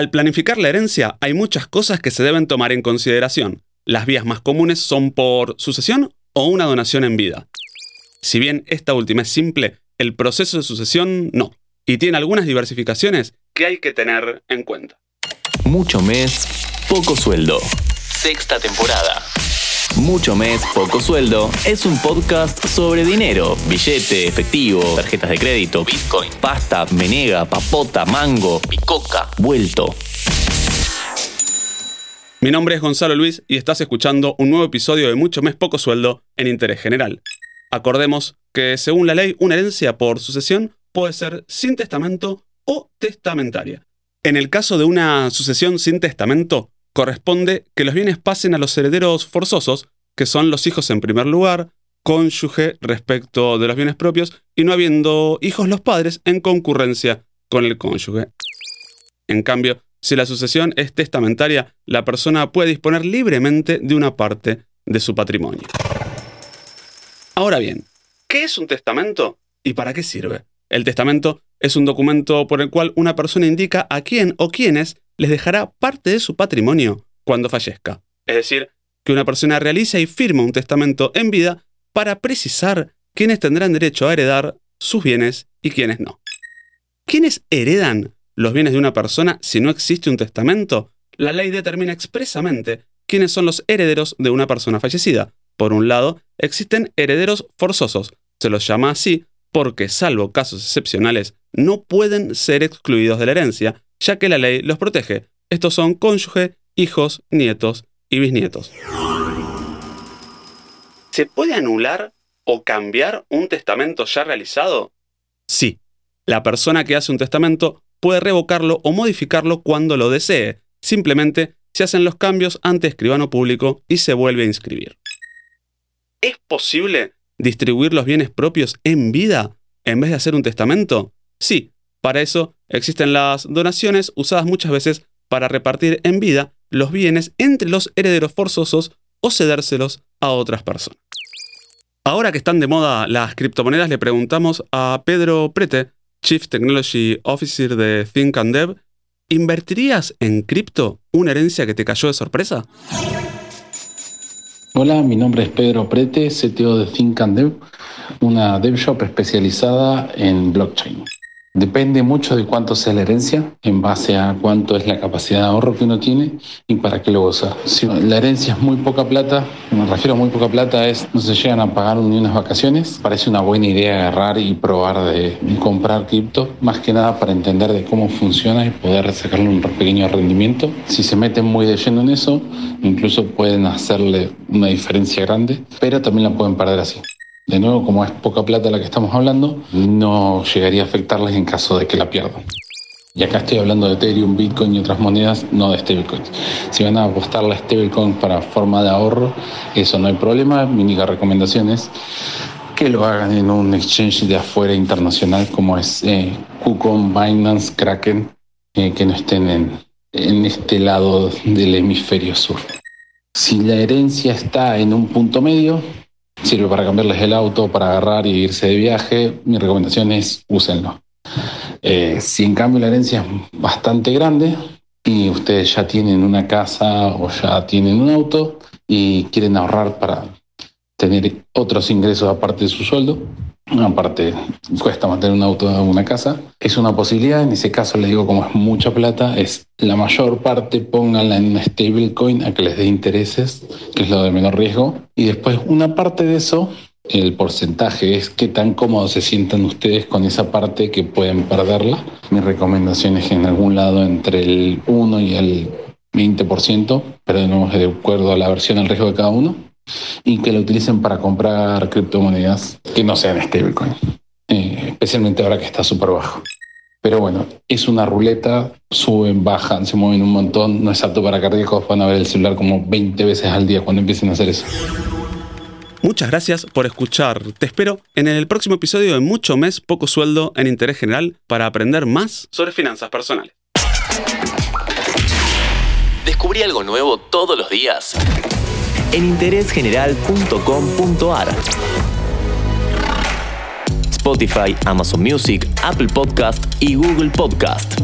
Al planificar la herencia hay muchas cosas que se deben tomar en consideración. Las vías más comunes son por sucesión o una donación en vida. Si bien esta última es simple, el proceso de sucesión no, y tiene algunas diversificaciones que hay que tener en cuenta. Mucho mes, poco sueldo. Sexta temporada. Mucho mes, poco sueldo es un podcast sobre dinero, billete, efectivo, tarjetas de crédito, bitcoin, pasta, menega, papota, mango, picoca, vuelto. Mi nombre es Gonzalo Luis y estás escuchando un nuevo episodio de Mucho mes, poco sueldo en interés general. Acordemos que según la ley, una herencia por sucesión puede ser sin testamento o testamentaria. En el caso de una sucesión sin testamento, corresponde que los bienes pasen a los herederos forzosos, que son los hijos en primer lugar, cónyuge respecto de los bienes propios y no habiendo hijos los padres en concurrencia con el cónyuge. En cambio, si la sucesión es testamentaria, la persona puede disponer libremente de una parte de su patrimonio. Ahora bien, ¿qué es un testamento y para qué sirve? El testamento es un documento por el cual una persona indica a quién o quiénes les dejará parte de su patrimonio cuando fallezca. Es decir, que una persona realiza y firma un testamento en vida para precisar quiénes tendrán derecho a heredar sus bienes y quiénes no. ¿Quiénes heredan los bienes de una persona si no existe un testamento? La ley determina expresamente quiénes son los herederos de una persona fallecida. Por un lado, existen herederos forzosos. Se los llama así porque, salvo casos excepcionales, no pueden ser excluidos de la herencia, ya que la ley los protege. Estos son cónyuge, hijos, nietos y bisnietos. ¿Se puede anular o cambiar un testamento ya realizado? Sí. La persona que hace un testamento puede revocarlo o modificarlo cuando lo desee. Simplemente se hacen los cambios ante escribano público y se vuelve a inscribir. ¿Es posible distribuir los bienes propios en vida en vez de hacer un testamento? Sí, para eso existen las donaciones usadas muchas veces para repartir en vida los bienes entre los herederos forzosos o cedérselos a otras personas. Ahora que están de moda las criptomonedas, le preguntamos a Pedro Prete, Chief Technology Officer de Think and Dev, ¿invertirías en cripto una herencia que te cayó de sorpresa? Hola, mi nombre es Pedro Prete, CTO de Think and Dev, una dev shop especializada en blockchain. Depende mucho de cuánto sea la herencia, en base a cuánto es la capacidad de ahorro que uno tiene y para qué lo usa. Si la herencia es muy poca plata, me refiero a muy poca plata, es no se llegan a pagar ni unas vacaciones. Parece una buena idea agarrar y probar de comprar cripto, más que nada para entender de cómo funciona y poder sacarle un pequeño rendimiento. Si se meten muy de lleno en eso, incluso pueden hacerle una diferencia grande, pero también la pueden perder así. De nuevo, como es poca plata la que estamos hablando, no llegaría a afectarles en caso de que la pierdan. Y acá estoy hablando de Ethereum, Bitcoin y otras monedas, no de stablecoins. Si van a apostar la stablecoin para forma de ahorro, eso no hay problema. Mi única recomendación es que lo hagan en un exchange de afuera internacional como es eh, KuCoin, Binance, Kraken, eh, que no estén en, en este lado del hemisferio sur. Si la herencia está en un punto medio, sirve para cambiarles el auto, para agarrar y irse de viaje, mi recomendación es úsenlo. Eh, si en cambio la herencia es bastante grande y ustedes ya tienen una casa o ya tienen un auto y quieren ahorrar para tener otros ingresos aparte de su sueldo, aparte cuesta mantener un auto o una casa, es una posibilidad. En ese caso, le digo, como es mucha plata, es la mayor parte pónganla en una stablecoin a que les dé intereses, que es lo de menor riesgo. Y después, una parte de eso, el porcentaje es qué tan cómodos se sientan ustedes con esa parte que pueden perderla. Mi recomendación es que en algún lado entre el 1 y el 20%, pero de nuevo de acuerdo a la versión al riesgo de cada uno y que lo utilicen para comprar criptomonedas que no sean stablecoin, eh, especialmente ahora que está súper bajo. Pero bueno, es una ruleta, suben, bajan, se mueven un montón, no es apto para cardíacos, van a ver el celular como 20 veces al día cuando empiecen a hacer eso. Muchas gracias por escuchar. Te espero en el próximo episodio de Mucho Mes, Poco Sueldo en Interés General para aprender más sobre finanzas personales. Descubrí algo nuevo todos los días en interésgeneral.com.ar. Spotify, Amazon Music, Apple Podcast y Google Podcast.